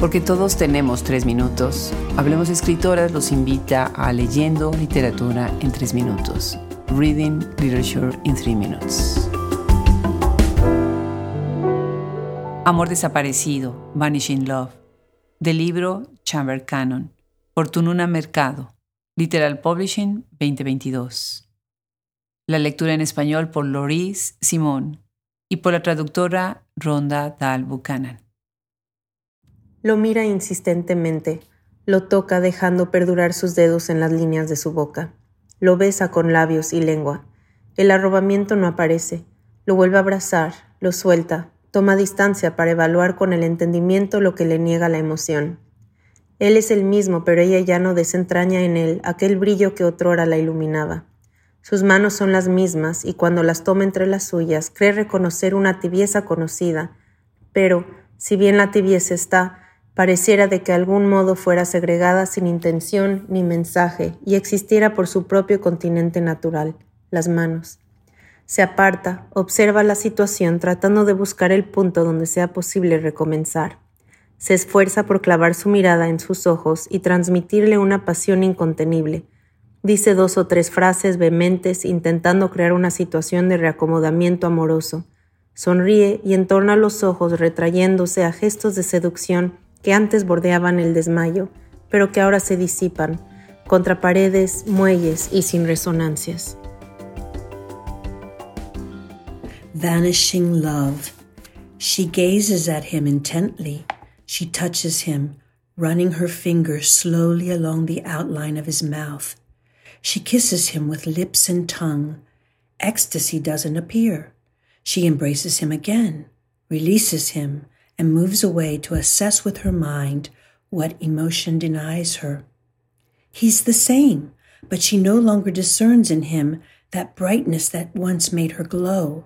Porque todos tenemos tres minutos, Hablemos Escritoras los invita a Leyendo Literatura en tres minutos. Reading Literature in Three Minutes. Amor desaparecido, Vanishing Love, del libro Chamber Canon, por Mercado, Literal Publishing 2022. La lectura en español por Loris Simón y por la traductora Ronda Dal Buchanan. Lo mira insistentemente, lo toca dejando perdurar sus dedos en las líneas de su boca, lo besa con labios y lengua. El arrobamiento no aparece, lo vuelve a abrazar, lo suelta, toma distancia para evaluar con el entendimiento lo que le niega la emoción. Él es el mismo, pero ella ya no desentraña en él aquel brillo que otrora la iluminaba. Sus manos son las mismas y cuando las toma entre las suyas cree reconocer una tibieza conocida, pero, si bien la tibieza está, pareciera de que algún modo fuera segregada sin intención ni mensaje y existiera por su propio continente natural, las manos. Se aparta, observa la situación tratando de buscar el punto donde sea posible recomenzar. Se esfuerza por clavar su mirada en sus ojos y transmitirle una pasión incontenible. Dice dos o tres frases vehementes intentando crear una situación de reacomodamiento amoroso. Sonríe y entorna los ojos retrayéndose a gestos de seducción que antes bordeaban el desmayo, pero que ahora se disipan, contra paredes, muelles y sin resonancias. Vanishing love. She gazes at him intently. She touches him, running her finger slowly along the outline of his mouth. She kisses him with lips and tongue. Ecstasy doesn't appear. She embraces him again, releases him, and moves away to assess with her mind what emotion denies her. He's the same, but she no longer discerns in him that brightness that once made her glow.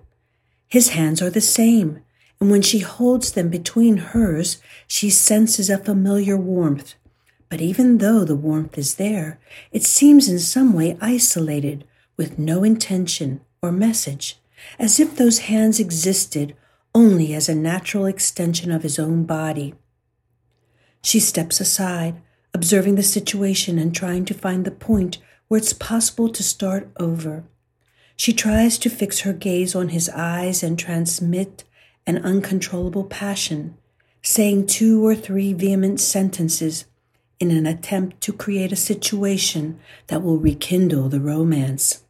His hands are the same, and when she holds them between hers, she senses a familiar warmth. But even though the warmth is there, it seems in some way isolated, with no intention or message, as if those hands existed only as a natural extension of his own body. She steps aside, observing the situation and trying to find the point where it's possible to start over. She tries to fix her gaze on his eyes and transmit an uncontrollable passion, saying two or three vehement sentences in an attempt to create a situation that will rekindle the romance.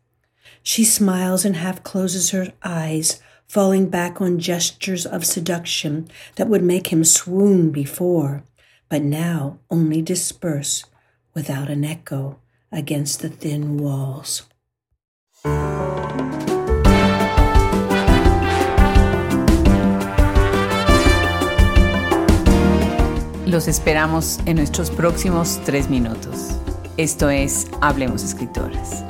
She smiles and half closes her eyes, falling back on gestures of seduction that would make him swoon before, but now only disperse without an echo against the thin walls. Los esperamos en nuestros próximos tres minutos. Esto es Hablemos Escritoras.